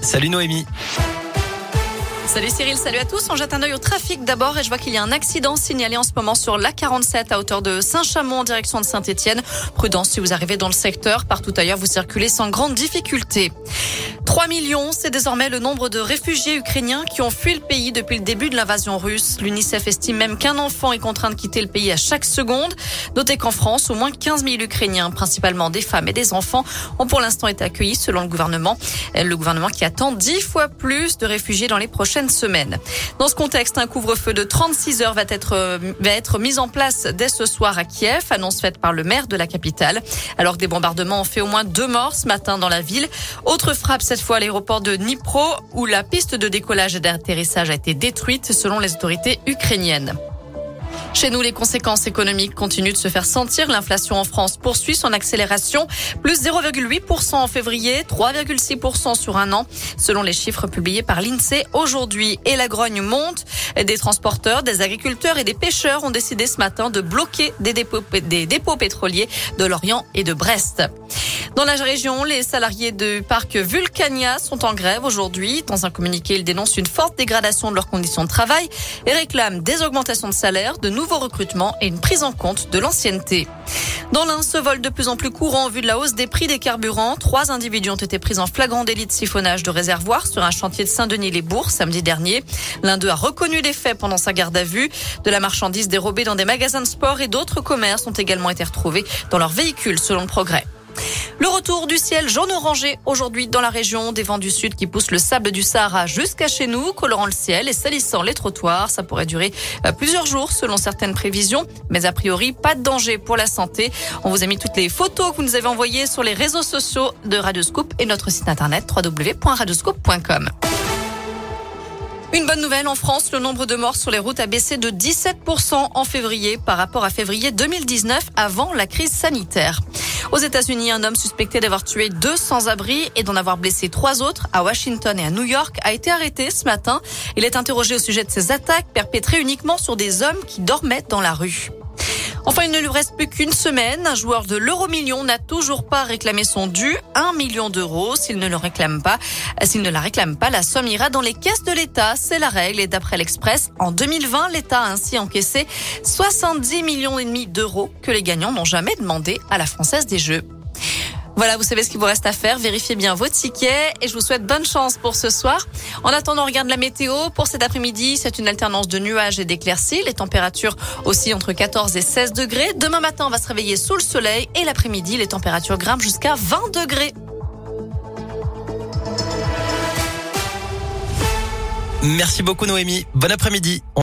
Salut Noémie. Salut Cyril, salut à tous. On jette un œil au trafic d'abord et je vois qu'il y a un accident signalé en ce moment sur l'A47 à hauteur de Saint-Chamond en direction de Saint-Etienne. Prudence si vous arrivez dans le secteur. Partout ailleurs, vous circulez sans grande difficulté. 3 millions, c'est désormais le nombre de réfugiés ukrainiens qui ont fui le pays depuis le début de l'invasion russe. L'UNICEF estime même qu'un enfant est contraint de quitter le pays à chaque seconde. Notez qu'en France, au moins 15 000 Ukrainiens, principalement des femmes et des enfants, ont pour l'instant été accueillis selon le gouvernement. Le gouvernement qui attend 10 fois plus de réfugiés dans les prochaines semaines. Dans ce contexte, un couvre-feu de 36 heures va être, va être mis en place dès ce soir à Kiev, annonce faite par le maire de la capitale. Alors que des bombardements ont fait au moins deux morts ce matin dans la ville. Autre frappe cette fois à l'aéroport de Dnipro où la piste de décollage et d'atterrissage a été détruite selon les autorités ukrainiennes. Chez nous, les conséquences économiques continuent de se faire sentir. L'inflation en France poursuit son accélération, plus 0,8% en février, 3,6% sur un an, selon les chiffres publiés par l'INSEE aujourd'hui. Et la grogne monte. Des transporteurs, des agriculteurs et des pêcheurs ont décidé ce matin de bloquer des dépôts, pétroliers de Lorient et de Brest. Dans la région, les salariés du parc Vulcania sont en grève aujourd'hui. Dans un communiqué, ils dénoncent une forte dégradation de leurs conditions de travail et réclament des augmentations de salaire, nouveaux recrutements et une prise en compte de l'ancienneté. Dans l'un, ce vol de plus en plus courant en vue de la hausse des prix des carburants. Trois individus ont été pris en flagrant délit de siphonnage de réservoir sur un chantier de Saint-Denis-les-Bourgs samedi dernier. L'un d'eux a reconnu les faits pendant sa garde à vue. De la marchandise dérobée dans des magasins de sport et d'autres commerces ont également été retrouvés dans leur véhicule selon le progrès. Le retour du ciel jaune-orangé aujourd'hui dans la région des vents du sud qui poussent le sable du Sahara jusqu'à chez nous, colorant le ciel et salissant les trottoirs. Ça pourrait durer euh, plusieurs jours selon certaines prévisions, mais a priori pas de danger pour la santé. On vous a mis toutes les photos que vous nous avez envoyées sur les réseaux sociaux de Radioscoop et notre site internet www.radioscoop.com. Une bonne nouvelle en France, le nombre de morts sur les routes a baissé de 17% en février par rapport à février 2019 avant la crise sanitaire. Aux États-Unis, un homme suspecté d'avoir tué deux sans-abri et d'en avoir blessé trois autres à Washington et à New York a été arrêté ce matin. Il est interrogé au sujet de ces attaques perpétrées uniquement sur des hommes qui dormaient dans la rue. Enfin, il ne lui reste plus qu'une semaine. Un joueur de l'euro-million n'a toujours pas réclamé son dû, un million d'euros. S'il ne le réclame pas, s'il ne la réclame pas, la somme ira dans les caisses de l'État. C'est la règle. Et d'après l'Express, en 2020, l'État a ainsi encaissé 70 millions et demi d'euros que les gagnants n'ont jamais demandé à la Française des Jeux. Voilà, vous savez ce qu'il vous reste à faire. Vérifiez bien vos tickets et je vous souhaite bonne chance pour ce soir. En attendant, regarde la météo. Pour cet après-midi, c'est une alternance de nuages et d'éclaircies. Les températures aussi entre 14 et 16 degrés. Demain matin, on va se réveiller sous le soleil et l'après-midi, les températures grimpent jusqu'à 20 degrés. Merci beaucoup Noémie. Bon après-midi.